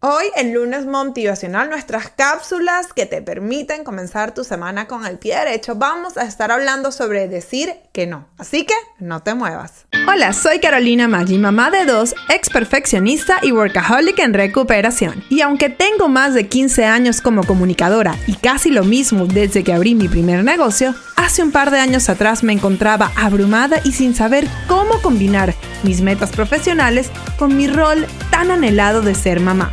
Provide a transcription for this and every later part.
Hoy en lunes motivacional nuestras cápsulas que te permiten comenzar tu semana con el pie derecho vamos a estar hablando sobre decir que no. Así que no te muevas. Hola, soy Carolina Maggi, mamá de dos, ex perfeccionista y workaholic en recuperación. Y aunque tengo más de 15 años como comunicadora y casi lo mismo desde que abrí mi primer negocio, hace un par de años atrás me encontraba abrumada y sin saber cómo combinar mis metas profesionales con mi rol tan anhelado de ser mamá.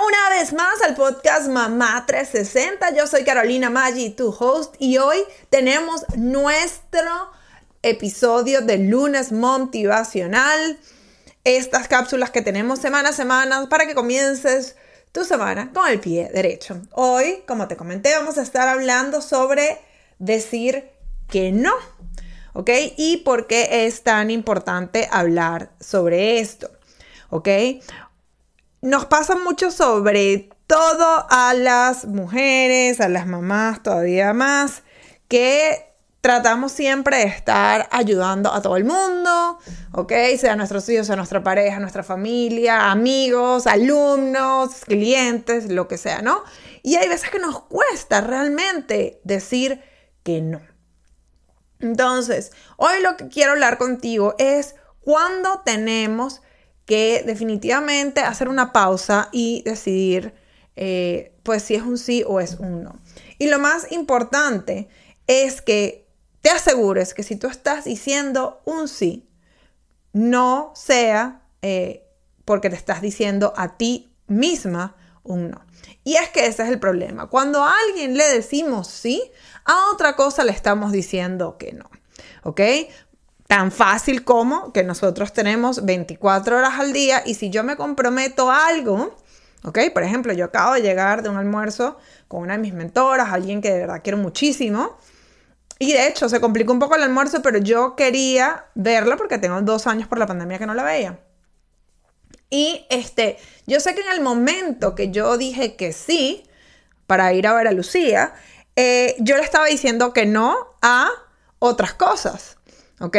Una vez más al podcast Mamá 360. Yo soy Carolina Maggi, tu host, y hoy tenemos nuestro episodio de lunes motivacional. Estas cápsulas que tenemos semana a semana para que comiences tu semana con el pie derecho. Hoy, como te comenté, vamos a estar hablando sobre decir que no. ¿Ok? Y por qué es tan importante hablar sobre esto. ¿Ok? Nos pasa mucho sobre todo a las mujeres, a las mamás todavía más, que tratamos siempre de estar ayudando a todo el mundo, ¿ok? Sea nuestros hijos, sea nuestra pareja, nuestra familia, amigos, alumnos, clientes, lo que sea, ¿no? Y hay veces que nos cuesta realmente decir que no. Entonces, hoy lo que quiero hablar contigo es cuando tenemos que definitivamente hacer una pausa y decidir eh, pues si es un sí o es un no. Y lo más importante es que te asegures que si tú estás diciendo un sí, no sea eh, porque te estás diciendo a ti misma un no. Y es que ese es el problema. Cuando a alguien le decimos sí, a otra cosa le estamos diciendo que no. ¿Ok? Tan fácil como que nosotros tenemos 24 horas al día y si yo me comprometo a algo, ¿ok? Por ejemplo, yo acabo de llegar de un almuerzo con una de mis mentoras, alguien que de verdad quiero muchísimo. Y de hecho se complicó un poco el almuerzo, pero yo quería verla porque tengo dos años por la pandemia que no la veía. Y este, yo sé que en el momento que yo dije que sí para ir a ver a Lucía, eh, yo le estaba diciendo que no a otras cosas. ¿Ok?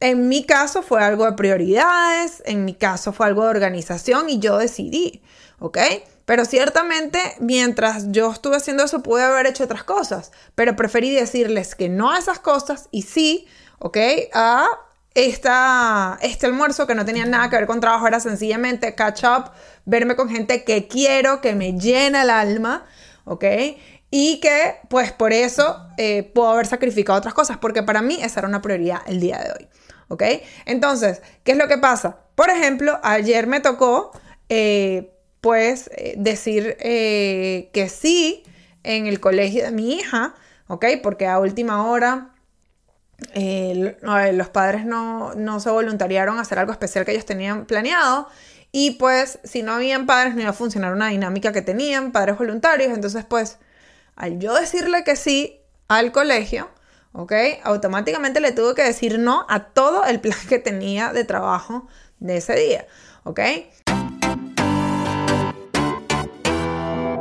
En mi caso fue algo de prioridades, en mi caso fue algo de organización y yo decidí, ¿ok? Pero ciertamente mientras yo estuve haciendo eso pude haber hecho otras cosas, pero preferí decirles que no a esas cosas y sí, ¿ok? A esta, este almuerzo que no tenía nada que ver con trabajo, era sencillamente catch up, verme con gente que quiero, que me llena el alma, ¿ok? Y que pues por eso eh, puedo haber sacrificado otras cosas, porque para mí esa era una prioridad el día de hoy. ¿Ok? Entonces, ¿qué es lo que pasa? Por ejemplo, ayer me tocó eh, pues eh, decir que sí en el colegio de mi hija, ¿ok? Porque a última hora los padres no, no se voluntariaron a hacer algo especial que ellos tenían planeado. Y pues si no habían padres no iba a funcionar una dinámica que tenían, padres voluntarios, entonces pues al yo decirle que sí al colegio, ¿ok? Automáticamente le tuve que decir no a todo el plan que tenía de trabajo de ese día, ¿ok?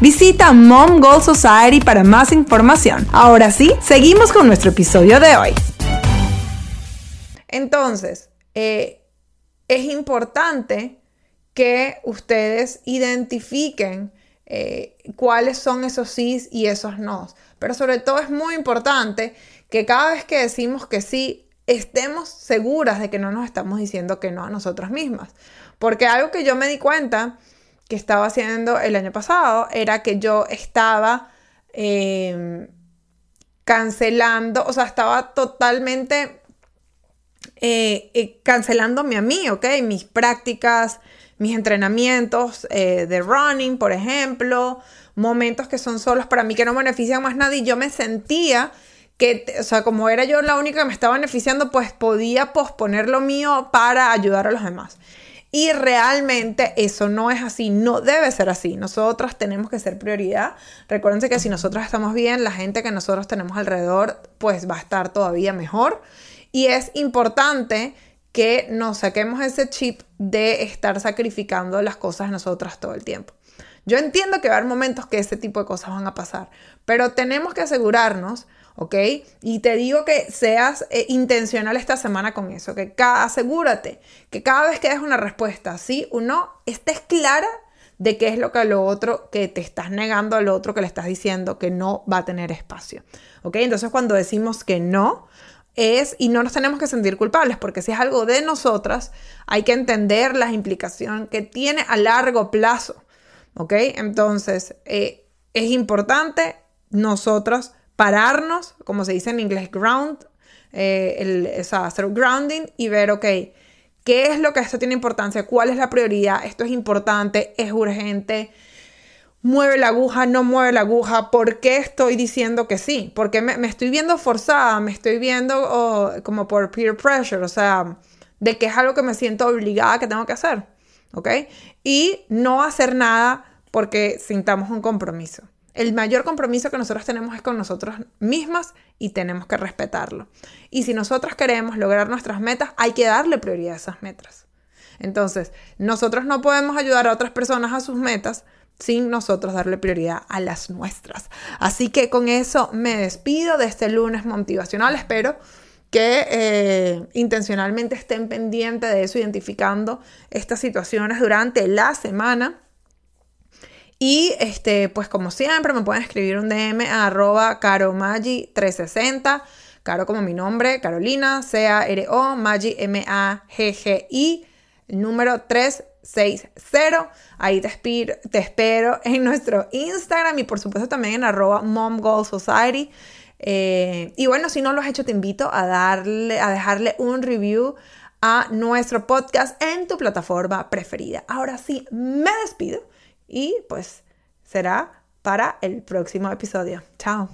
Visita Mom Goal Society para más información. Ahora sí, seguimos con nuestro episodio de hoy. Entonces, eh, es importante que ustedes identifiquen eh, cuáles son esos sí y esos no. Pero sobre todo es muy importante que cada vez que decimos que sí, estemos seguras de que no nos estamos diciendo que no a nosotras mismas. Porque algo que yo me di cuenta que estaba haciendo el año pasado era que yo estaba em, cancelando, o sea, estaba totalmente eh, eh, cancelándome a mí, ¿ok? Mis prácticas, mis entrenamientos eh, de running, por ejemplo, momentos que son solos para mí que no benefician más nadie. yo me sentía que, o sea, como era yo la única que me estaba beneficiando, pues podía posponer lo mío para ayudar a los demás. Y realmente eso no es así, no debe ser así. Nosotros tenemos que ser prioridad. Recuérdense que si nosotros estamos bien, la gente que nosotros tenemos alrededor, pues va a estar todavía mejor. Y es importante que nos saquemos ese chip de estar sacrificando las cosas nosotras todo el tiempo. Yo entiendo que va a haber momentos que ese tipo de cosas van a pasar, pero tenemos que asegurarnos, ¿ok? Y te digo que seas eh, intencional esta semana con eso, que asegúrate que cada vez que des una respuesta sí o no, estés clara de qué es lo que lo otro que te estás negando al otro que le estás diciendo que no va a tener espacio. ¿Ok? Entonces cuando decimos que no, es, y no nos tenemos que sentir culpables, porque si es algo de nosotras, hay que entender la implicación que tiene a largo plazo, ¿ok? Entonces, eh, es importante nosotros pararnos, como se dice en inglés, ground, eh, el, hacer grounding y ver, ok, ¿qué es lo que esto tiene importancia? ¿Cuál es la prioridad? Esto es importante, es urgente, mueve la aguja, no mueve la aguja, ¿por qué estoy diciendo que sí? Porque me, estoy viendo forzada, me estoy viendo oh, como por peer pressure, o sea, de que es algo que me siento obligada que tengo que hacer, ¿ok? Y no hacer nada porque sintamos un compromiso. El mayor compromiso que nosotros tenemos es con nosotros mismas y tenemos que respetarlo. Y si nosotros queremos lograr nuestras metas, hay que darle prioridad a esas metas. Entonces, nosotros no podemos ayudar a otras personas a sus metas sin nosotros darle prioridad a las nuestras. Así que con eso me despido de este lunes motivacional. Espero que eh, intencionalmente estén pendientes de eso, identificando estas situaciones durante la semana. Y este, pues como siempre, me pueden escribir un DM a arroba caromagi360. Caro como mi nombre, Carolina, C-A-R-O, Magi, M-A-G-G-I, número 3 60. Ahí te, te espero en nuestro Instagram y por supuesto también en arroba momgoalsociety. Eh, y bueno, si no lo has hecho, te invito a, darle, a dejarle un review a nuestro podcast en tu plataforma preferida. Ahora sí, me despido y pues será para el próximo episodio. Chao.